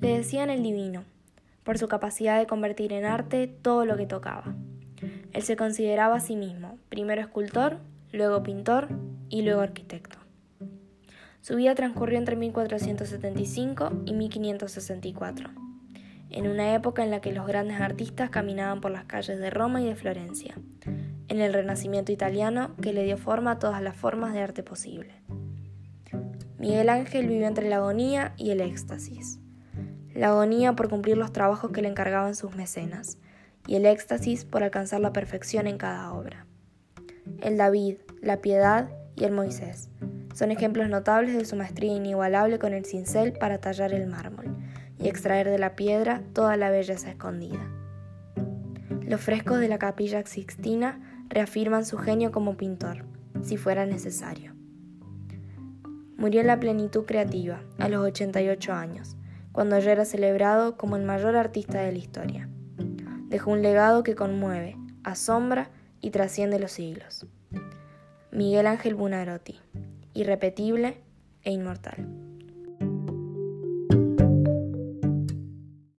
Le decían el divino, por su capacidad de convertir en arte todo lo que tocaba. Él se consideraba a sí mismo, primero escultor, luego pintor y luego arquitecto. Su vida transcurrió entre 1475 y 1564, en una época en la que los grandes artistas caminaban por las calles de Roma y de Florencia, en el Renacimiento italiano que le dio forma a todas las formas de arte posible. Miguel Ángel vivió entre la agonía y el éxtasis. La agonía por cumplir los trabajos que le encargaban sus mecenas, y el éxtasis por alcanzar la perfección en cada obra. El David, la Piedad y el Moisés son ejemplos notables de su maestría inigualable con el cincel para tallar el mármol y extraer de la piedra toda la belleza escondida. Los frescos de la capilla Sixtina reafirman su genio como pintor, si fuera necesario. Murió en la plenitud creativa, a los 88 años, cuando ya era celebrado como el mayor artista de la historia. Dejó un legado que conmueve, asombra y trasciende los siglos. Miguel Ángel Bunarotti, irrepetible e inmortal.